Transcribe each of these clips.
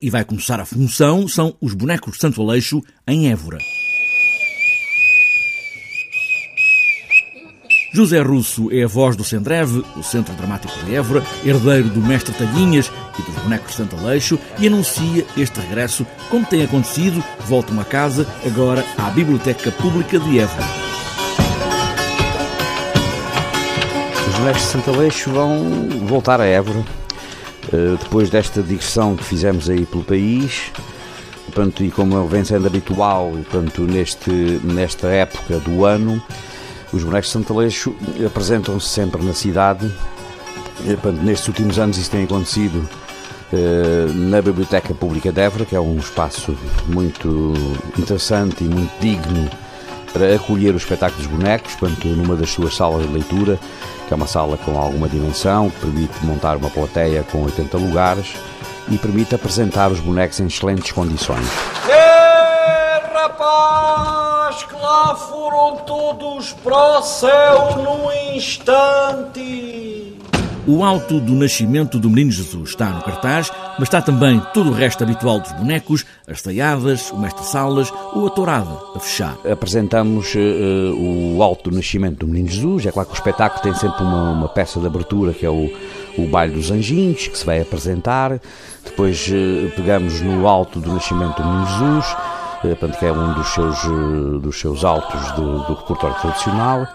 E vai começar a função, são os bonecos de Santo Aleixo em Évora. José Russo é a voz do Sendreve, o Centro Dramático de Évora, herdeiro do Mestre Talhinhas e dos bonecos de Santo Aleixo, e anuncia este regresso, como tem acontecido, voltam a casa, agora à Biblioteca Pública de Évora. Os bonecos de Santo Aleixo vão voltar a Évora, depois desta digressão que fizemos aí pelo país, portanto, e como vem sendo habitual portanto, neste, nesta época do ano, os bonecos de Santo Aleixo apresentam-se sempre na cidade. Portanto, nestes últimos anos isso tem acontecido eh, na Biblioteca Pública de Évora, que é um espaço muito interessante e muito digno para acolher o espetáculo dos bonecos, portanto, numa das suas salas de leitura, que é uma sala com alguma dimensão, que permite montar uma plateia com 80 lugares e permite apresentar os bonecos em excelentes condições. É, rapaz, que lá foram todos para o céu num instante. O alto do nascimento do Menino Jesus está no cartaz, mas está também todo o resto habitual dos bonecos, as taiadas, o mestre-salas ou a tourada a fechar. Apresentamos uh, o alto do nascimento do Menino Jesus, é claro que o espetáculo tem sempre uma, uma peça de abertura que é o, o Baile dos Anjinhos, que se vai apresentar, depois uh, pegamos no alto do nascimento do Menino Jesus, portanto, que é um dos seus, eh, dos seus altos do, do repertório tradicional,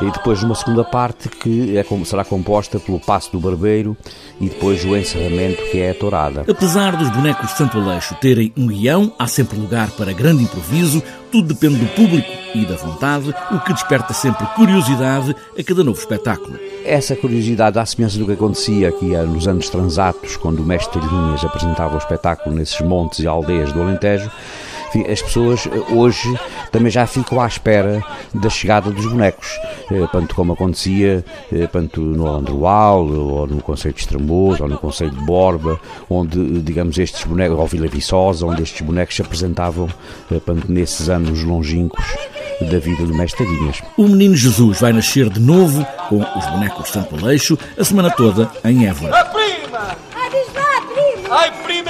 e depois uma segunda parte que é, será composta pelo Passo do Barbeiro e depois o encerramento que é a tourada. Apesar dos bonecos de Santo Aleixo terem um guião, há sempre lugar para grande improviso, tudo depende do público e da vontade, o que desperta sempre curiosidade a cada novo espetáculo. Essa curiosidade, à semelhança do que acontecia aqui nos anos transatos, quando o mestre Linhas apresentava o espetáculo nesses montes e aldeias do Alentejo, as pessoas eh, hoje também já ficam à espera da chegada dos bonecos, tanto eh, como acontecia tanto eh, no Alandroal, ou no Conselho de Estremoz, ou no Conselho de Borba, onde, digamos, estes bonecos, ou Vila Viçosa, onde estes bonecos se apresentavam tanto nesses anos longínquos da vida do Mestre Guinhas. O Menino Jesus vai nascer de novo com os bonecos de Santo Aleixo a semana toda em Évora. A prima! Ai, lá, prima! Ai, prima,